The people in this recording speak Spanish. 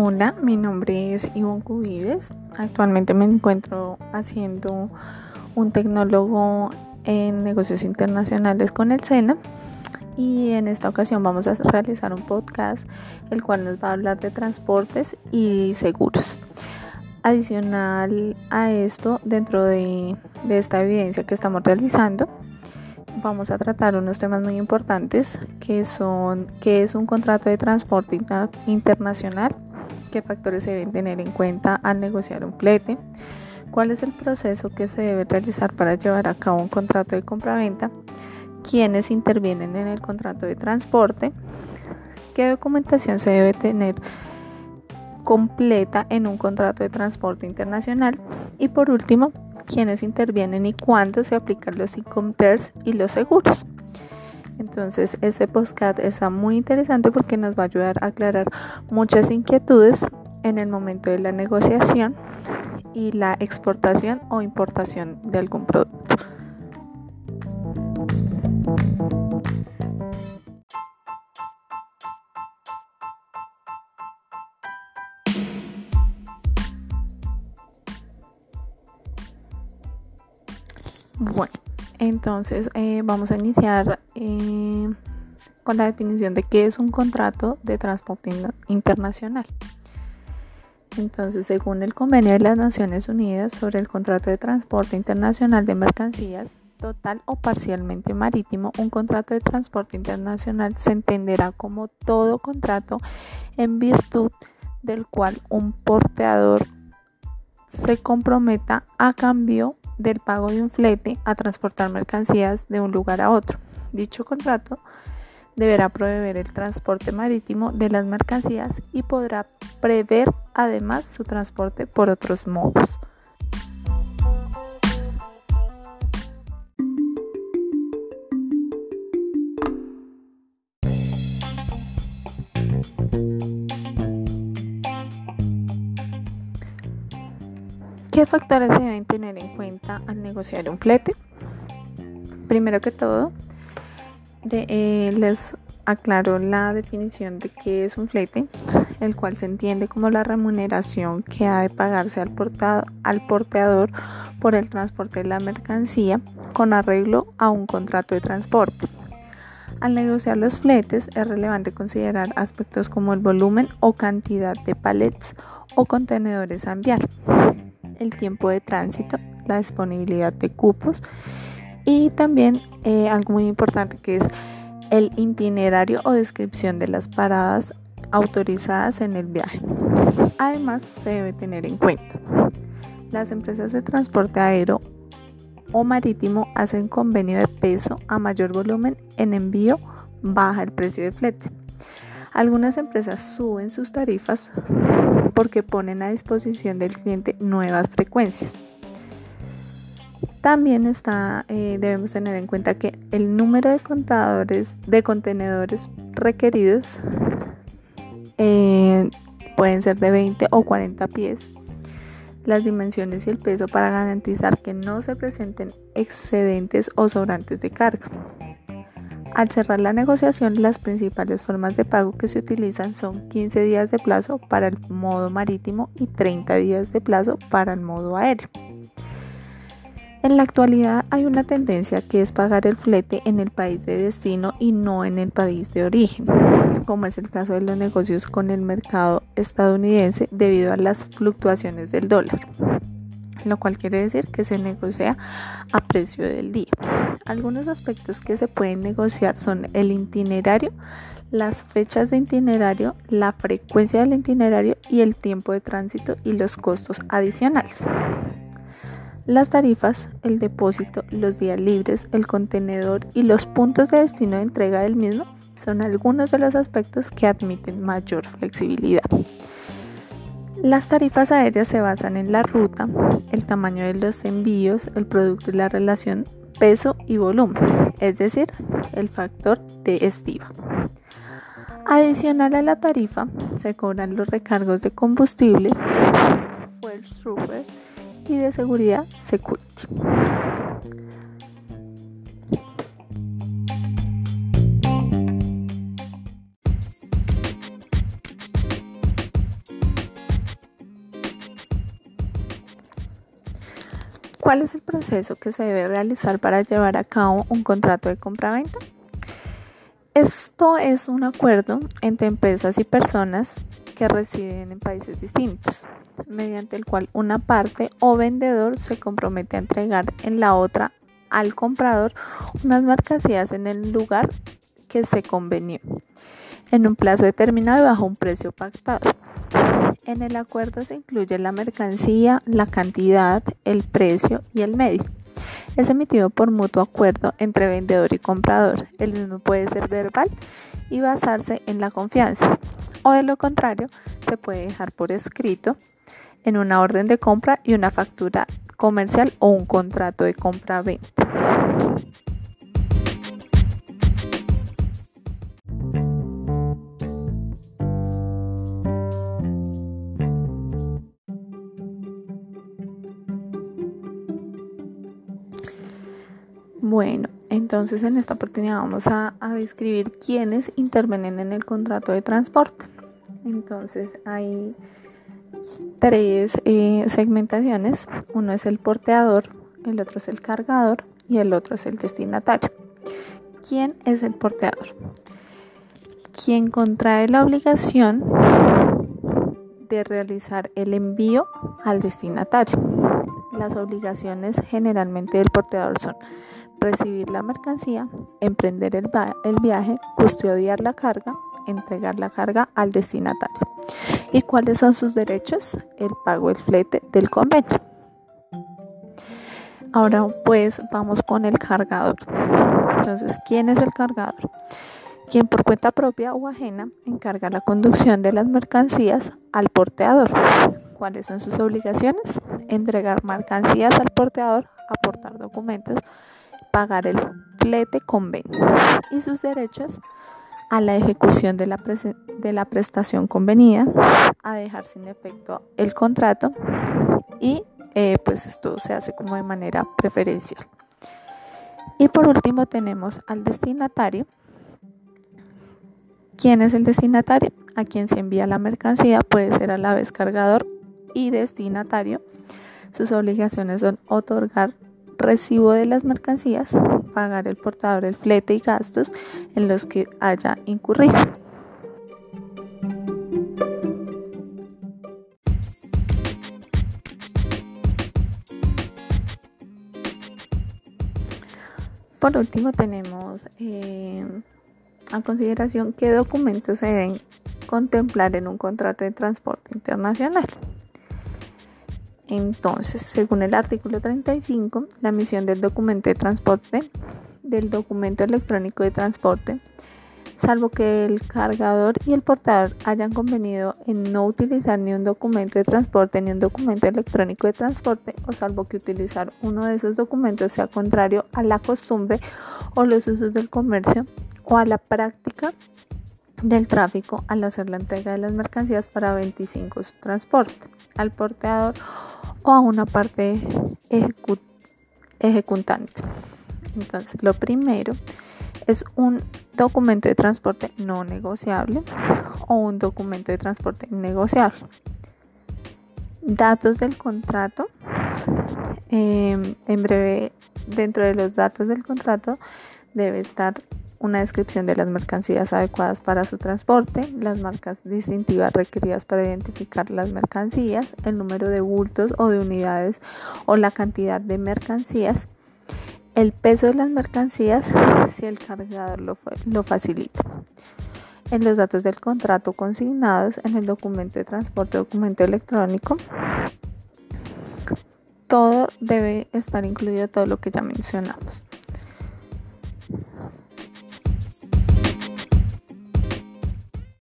Hola, mi nombre es Ivonne Cubides. Actualmente me encuentro haciendo un tecnólogo en negocios internacionales con el SENA y en esta ocasión vamos a realizar un podcast el cual nos va a hablar de transportes y seguros. Adicional a esto, dentro de, esta evidencia que estamos realizando, vamos a tratar unos temas muy importantes que son qué es un contrato de transporte internacional, qué factores se deben tener en cuenta al negociar un flete, cuál es el proceso que se debe realizar para llevar a cabo un contrato de compraventa, quiénes intervienen en el contrato de transporte, qué documentación se debe tener completa en un contrato de transporte internacional y por último quiénes intervienen y cuándo se aplican los e-commerce y los seguros. Entonces, este podcast está muy interesante porque nos va a ayudar a aclarar muchas inquietudes en el momento de la negociación y la exportación o importación de algún producto. Bueno, entonces eh, vamos a iniciar eh, con la definición de qué es un contrato de transporte internacional. Entonces, según el convenio de las Naciones Unidas sobre el contrato de transporte internacional de mercancías, total o parcialmente marítimo, un contrato de transporte internacional se entenderá como todo contrato en virtud del cual un porteador se comprometa a cambio del pago de un flete a transportar mercancías de un lugar a otro. Dicho contrato deberá proveer el transporte marítimo de las mercancías y podrá prever además su transporte por otros modos. ¿Qué factores se deben tener en cuenta al negociar un flete? Primero que todo, eh, les aclaro la definición de qué es un flete, el cual se entiende como la remuneración que ha de pagarse al, al porteador por el transporte de la mercancía con arreglo a un contrato de transporte. Al negociar los fletes es relevante considerar aspectos como el volumen o cantidad de palets o contenedores a enviar el tiempo de tránsito, la disponibilidad de cupos y también eh, algo muy importante que es el itinerario o descripción de las paradas autorizadas en el viaje. Además, se debe tener en cuenta las empresas de transporte aéreo o marítimo hacen convenio de peso a mayor volumen en envío, baja el precio de flete. Algunas empresas suben sus tarifas porque ponen a disposición del cliente nuevas frecuencias. También está, eh, debemos tener en cuenta que el número de contadores de contenedores requeridos eh, pueden ser de 20 o 40 pies. Las dimensiones y el peso para garantizar que no se presenten excedentes o sobrantes de carga. Al cerrar la negociación, las principales formas de pago que se utilizan son 15 días de plazo para el modo marítimo y 30 días de plazo para el modo aéreo. En la actualidad hay una tendencia que es pagar el flete en el país de destino y no en el país de origen, como es el caso de los negocios con el mercado estadounidense debido a las fluctuaciones del dólar lo cual quiere decir que se negocia a precio del día. Algunos aspectos que se pueden negociar son el itinerario, las fechas de itinerario, la frecuencia del itinerario y el tiempo de tránsito y los costos adicionales. Las tarifas, el depósito, los días libres, el contenedor y los puntos de destino de entrega del mismo son algunos de los aspectos que admiten mayor flexibilidad. Las tarifas aéreas se basan en la ruta, el tamaño de los envíos, el producto y la relación peso y volumen, es decir, el factor de estiva. Adicional a la tarifa, se cobran los recargos de combustible, fuel y de seguridad security. ¿Cuál es el proceso que se debe realizar para llevar a cabo un contrato de compra-venta? Esto es un acuerdo entre empresas y personas que residen en países distintos, mediante el cual una parte o vendedor se compromete a entregar en la otra al comprador unas mercancías en el lugar que se convenió, en un plazo determinado y bajo un precio pactado. En el acuerdo se incluye la mercancía, la cantidad, el precio y el medio. Es emitido por mutuo acuerdo entre vendedor y comprador. El mismo puede ser verbal y basarse en la confianza. O de lo contrario, se puede dejar por escrito en una orden de compra y una factura comercial o un contrato de compra-venta. Bueno, entonces en esta oportunidad vamos a, describir quiénes intervienen en el contrato de transporte. Entonces hay tres eh, segmentaciones. Uno es el porteador, el otro es el cargador y el otro es el destinatario. ¿Quién es el porteador? Quien contrae la obligación de realizar el envío al destinatario. Las obligaciones generalmente del porteador son recibir la mercancía, emprender el, viaje, custodiar la carga, entregar la carga al destinatario. ¿Y cuáles son sus derechos? El pago del flete del convenio. Ahora pues vamos con el cargador. Entonces, ¿quién es el cargador? Quien por cuenta propia o ajena encarga la conducción de las mercancías al porteador. ¿Cuáles son sus obligaciones? Entregar mercancías al porteador, aportar documentos, pagar el flete convenio y sus derechos a la ejecución de la, prestación convenida, a dejar sin efecto el contrato y eh, pues esto se hace como de manera preferencial. Y por último tenemos al destinatario. ¿Quién es el destinatario? A quien se envía la mercancía puede ser a la vez cargador y destinatario. Sus obligaciones son otorgar recibo de las mercancías, pagar el portador el flete y gastos en los que haya incurrido. Por último tenemos eh, a consideración qué documentos se deben contemplar en un contrato de transporte internacional. Entonces, según el artículo 35, la emisión del documento de transporte, del documento electrónico de transporte, salvo que el cargador y el portador hayan convenido en no utilizar ni un documento de transporte ni un documento electrónico de transporte, o salvo que utilizar uno de esos documentos sea contrario a la costumbre o los usos del comercio o a la práctica del tráfico al hacer la entrega de las mercancías para 25 su transporte al portador o a una parte ejecutante. Entonces, lo primero es un documento de transporte no negociable o un documento de transporte negociable. Datos del contrato. Em, en breve, dentro de los datos del contrato debe estar una descripción de las mercancías adecuadas para su transporte, las marcas distintivas requeridas para identificar las mercancías, el número de bultos o de unidades o la cantidad de mercancías, el peso de las mercancías si el cargador lo, lo facilita. En los datos del contrato consignados en el documento de transporte documento electrónico, todo debe estar incluido todo lo que ya mencionamos.